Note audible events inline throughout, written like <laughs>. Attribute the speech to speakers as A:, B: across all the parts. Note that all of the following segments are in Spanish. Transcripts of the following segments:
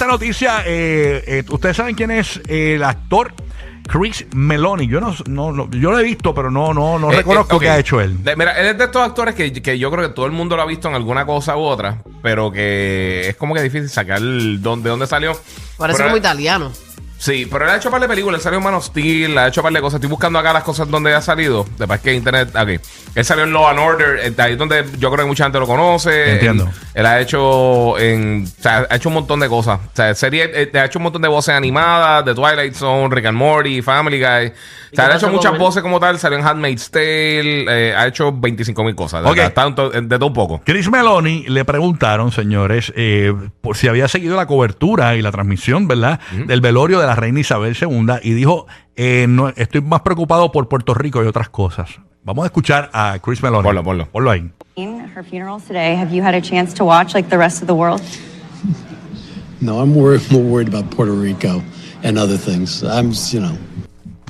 A: esta noticia, eh, eh, ustedes saben quién es el actor Chris Meloni. Yo no, no, no- yo lo he visto, pero no, no, no
B: Eh,
A: reconozco
B: eh, ok.
A: qué ha hecho él.
B: De- mira, él es de estos actores que, que yo creo que todo el mundo lo ha visto en alguna cosa u otra, pero que es como que difícil sacar el don- de dónde salió.
C: Parece
B: Pero
C: como italiano.
B: Sí, pero él ha hecho un par de películas, él salió en Man of Steel, ha hecho un par de cosas. Estoy buscando acá las cosas donde ha salido. Después que internet, ok. Él salió en Law and Order, eh, ahí es donde yo creo que mucha gente lo conoce.
A: Entiendo.
B: Él, él ha hecho en, o sea, ha hecho un montón de cosas. O sea, serie, eh, ha hecho un montón de voces animadas, de Twilight Zone, Rick and Morty, Family Guy. O sea, él ha hecho muchas
C: él?
B: voces como tal, salió en Handmaid's Tale, eh, ha hecho 25 mil cosas. de
A: Ok.
B: verdad, está en to- de todo un poco.
A: Chris Meloni le preguntaron, señores, eh, por si había seguido la cobertura y la transmisión, ¿verdad? Del velorio de la reina Isabel II y dijo, eh, no, estoy más preocupado por Puerto Rico y otras cosas. Vamos a escuchar a Chris Meloni.
B: Ponlo, ponlo.
A: Ponlo ahí.
D: Her funeral today. Have you had a chance to watch like the rest of the world?
E: No, I'm worried, more worried about Puerto Rico and other things. I'm, you know,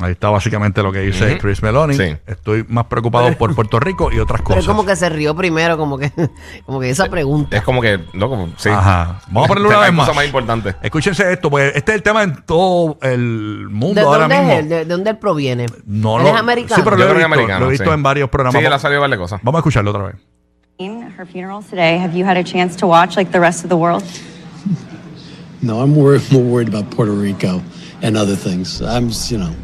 A: Ahí está básicamente lo que dice Chris Meloni.
B: Sí.
A: Estoy más preocupado por Puerto Rico y otras <laughs>
C: Pero
A: cosas.
C: es como que se rió primero, como que, <laughs> como que esa pregunta.
B: Es como que, no, como, sí.
A: Ajá. Vamos a ponerlo <laughs> una vez más.
B: cosas más importantes.
A: Escúchense esto, pues este es el tema en todo el mundo
C: ¿De
A: ahora
C: dónde
A: mismo.
C: es él? ¿De, de dónde él proviene?
A: No,
C: ¿Él
A: no.
C: es americano?
A: Sí, pero lo he visto,
B: americano,
A: lo he visto
B: sí.
A: en varios programas.
B: Sí, él ha salido varias cosas.
A: Vamos a escucharlo otra vez.
D: Her funeral today. Have you had a chance to watch like the rest of the world?
E: no, I'm worried, more worried about Puerto Rico and other things. I'm, you know,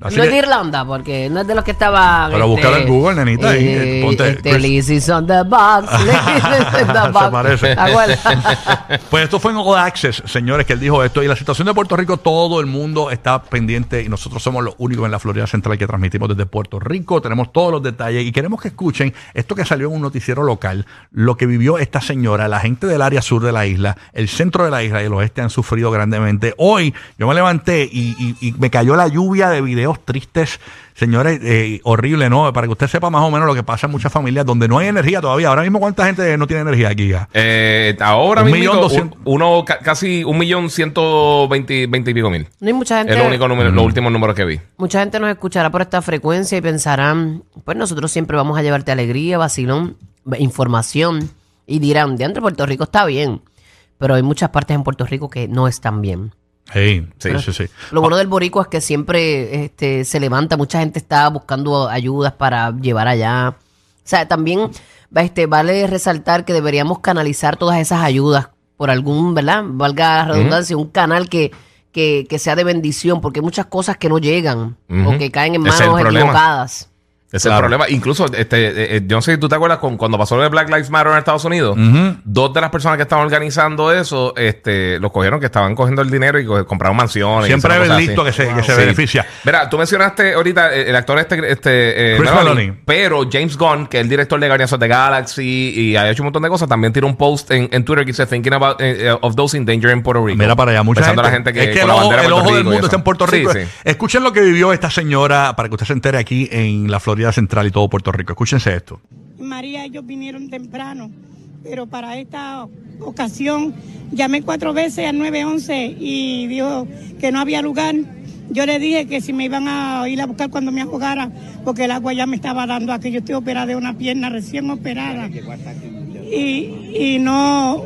A: Así
C: no es de Irlanda, porque no es de los que estaban.
A: Pero búscalo en Google, nenita,
C: eh,
A: ponte
C: este, Lizzy's on the box. <laughs> On the
A: Se
C: box. <laughs>
A: Pues esto fue en All Access, señores, que él dijo esto. Y la situación de Puerto Rico, todo el mundo está pendiente y nosotros somos los únicos en la Florida Central que transmitimos desde Puerto Rico. Tenemos todos los detalles y queremos que escuchen esto que salió en un noticiero local, lo que vivió esta señora, la gente del área sur de la isla, el centro de la isla y el oeste han sufrido grandemente. Hoy yo me levanté y, y- y me cayó la lluvia de videos tristes. Señores, eh, horrible, ¿no? Para que usted sepa más o menos lo que pasa en muchas familias donde no hay energía todavía. Ahora mismo, ¿cuánta gente no tiene energía aquí ya?
B: Eh, ahora
A: Un
B: mismo,
A: doscientos-
B: uno, ca- casi un millón ciento veinte, veinte y pico mil.
C: No hay mucha gente.
B: Es lo único número,
A: Mm.
B: los últimos números que vi.
C: Mucha gente nos escuchará por esta frecuencia y pensarán, pues nosotros siempre vamos a llevarte alegría, vacilón, información y dirán, de entre Puerto Rico está bien, pero hay muchas partes en Puerto Rico que no están bien.
A: Sí, sí, sí, sí.
C: Lo bueno del boricua es que siempre este, se levanta, mucha gente está buscando ayudas para llevar allá. O sea, también este, vale resaltar que deberíamos canalizar todas esas ayudas por algún, ¿verdad? Valga la redundancia, un canal que, que, que sea de bendición, porque hay muchas cosas que no llegan o que caen en manos equivocadas.
A: Claro.
B: es el problema. Incluso, este, eh, eh, yo no sé si tú te acuerdas con, cuando pasó lo de Black Lives Matter en Estados Unidos, dos de las personas que estaban organizando eso, este, los cogieron que estaban cogiendo el dinero y co- compraron mansiones.
A: Siempre es
B: cosas
A: listo
B: así.
A: que se, que se
B: Sí.
A: beneficia.
B: Mira, tú mencionaste ahorita eh, el actor este, este eh,
A: Chris
B: Meloni,
A: Meloni.
B: pero James Gunn, que es el director de Guardians of the Galaxy y ha hecho un montón de cosas, también tiró un post en, en Twitter que dice Thinking about of those in danger in Puerto Rico.
A: Mira para allá, mucha gente.
B: a la gente que,
A: es que el ojo, el ojo del mundo está en Puerto
B: Sí,
A: Rico.
B: sí.
A: Escuchen lo que vivió esta señora para que usted se entere aquí en la Florida Central y todo Puerto Rico. Escúchense esto.
F: María, ellos vinieron temprano, pero para esta ocasión llamé cuatro veces al 911 y dijo que no había lugar. Yo le dije que si me iban a ir a buscar cuando me ahogara, porque el agua ya me estaba dando aquí. Yo estoy operada de una pierna recién operada. Y, y no,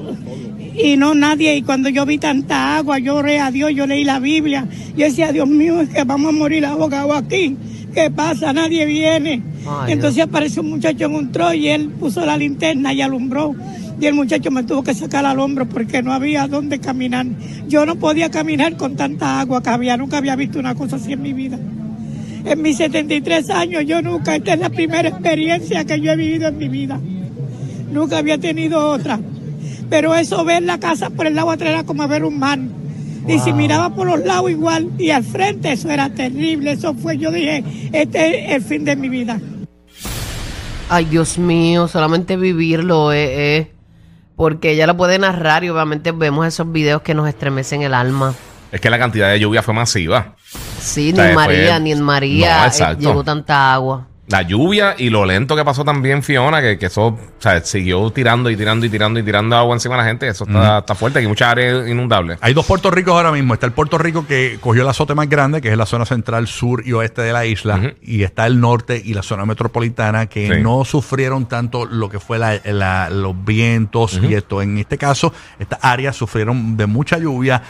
F: y no nadie. Y cuando yo vi tanta agua, yo oré a Dios, yo leí la Biblia. Yo decía, Dios mío, es que vamos a morir ahogados aquí. ¿Qué pasa? Nadie viene.
C: Ay,
F: Entonces apareció un muchacho en un tro y él puso la linterna y alumbró. Y el muchacho me tuvo que sacar al hombro porque no había dónde caminar. Yo no podía caminar con tanta agua que había. Nunca había visto una cosa así en mi vida. En mis 73 años, yo nunca, esta es la primera experiencia que yo he vivido en mi vida. Nunca había tenido otra. Pero eso, ver la casa por el lado atrás era como ver un mar. Y si miraba por los lados igual y al frente, eso era terrible. Eso fue, yo dije, este es el fin de mi vida.
C: Ay, Dios mío, solamente vivirlo eh, eh, porque ella lo puede narrar y obviamente vemos esos videos que nos estremecen el alma.
B: Es que la cantidad de lluvia fue masiva.
C: Sí,
B: O sea,
C: ni
B: fue-
C: María, ni en María
B: No,
C: eh, llegó tanta agua.
B: La lluvia y lo lento que pasó también Fiona, que, que eso o sea, siguió tirando y tirando y tirando y tirando agua encima de la gente. Eso está, está fuerte, hay muchas áreas inundables.
A: Hay dos Puerto Ricos ahora mismo. Está el Puerto Rico que cogió el azote más grande, que es la zona central, sur y oeste de la isla. Y está el norte y la zona metropolitana, que
B: Sí.
A: no sufrieron tanto lo que fue la- la- los vientos y esto. En este caso, estas áreas sufrieron de mucha lluvia.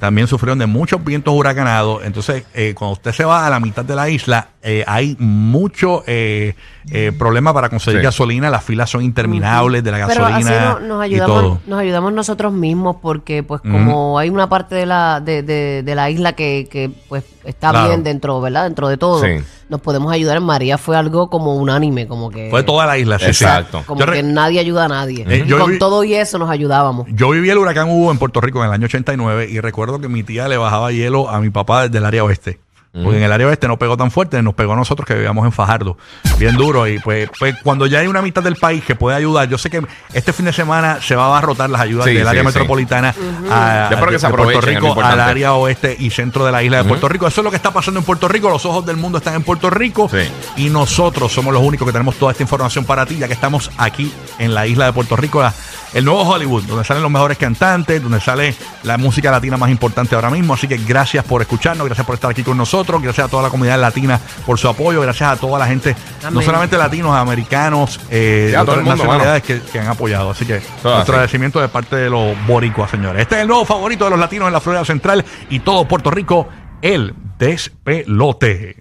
A: También sufrieron de muchos vientos huracanados. Entonces, eh, cuando usted se va a la mitad de la isla, eh, hay mucho eh, eh, problema para conseguir
B: Sí.
A: gasolina. Las filas son interminables de la
C: Pero así
A: gasolina
C: no- nos,
A: y todo.
C: ayudamos, nos ayudamos nosotros mismos porque pues como hay una parte de la, de, de- de la isla que, que, pues está
A: Claro.
C: bien dentro, ¿verdad? Dentro de todo.
B: Sí.
C: Nos podemos ayudar. En María fue algo como unánime, como que...
A: Fue toda la isla. sí, sí.
B: Exacto.
C: Como
A: Yo re-
C: que nadie ayuda a nadie.
A: Eh, yo
C: Con
A: vi-
C: todo y eso nos ayudábamos.
A: Yo viví el huracán Hugo en Puerto Rico en el año 89 y recuerdo que mi tía le bajaba hielo a mi papá desde el área oeste. Porque en el área oeste no pegó tan fuerte, nos pegó a nosotros que vivíamos en Fajardo. Bien duro. Y pues, pues cuando ya hay una mitad del país que puede ayudar, yo sé que este fin de semana se va a abarrotar las ayudas
B: Sí,
A: del área
B: sí, sí.
A: metropolitana a,
B: Yo espero que
A: de-
B: se
A: de Puerto Rico al área oeste y centro de la isla de Puerto Rico. Eso es lo que está pasando en Puerto Rico. Los ojos del mundo están en Puerto Rico.
B: Sí.
A: Y nosotros somos los únicos que tenemos toda esta información para ti, ya que estamos aquí en la isla de Puerto Rico, la- el nuevo Hollywood, donde salen los mejores cantantes, donde sale la música latina más importante ahora mismo. Así que gracias por escucharnos, gracias por estar aquí con nosotros, gracias a toda la comunidad latina por su apoyo, gracias a toda la gente, no solamente latinos, americanos, eh, de otras
B: mundo,
A: nacionalidades que, que han apoyado. Así que
B: Todo
A: nuestro
B: así.
A: agradecimiento de parte de los boricuas, señores. Este es el nuevo favorito de los latinos en la Florida Central y todo Puerto Rico, el despelote.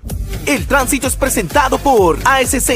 G: El tránsito es presentado por ASC.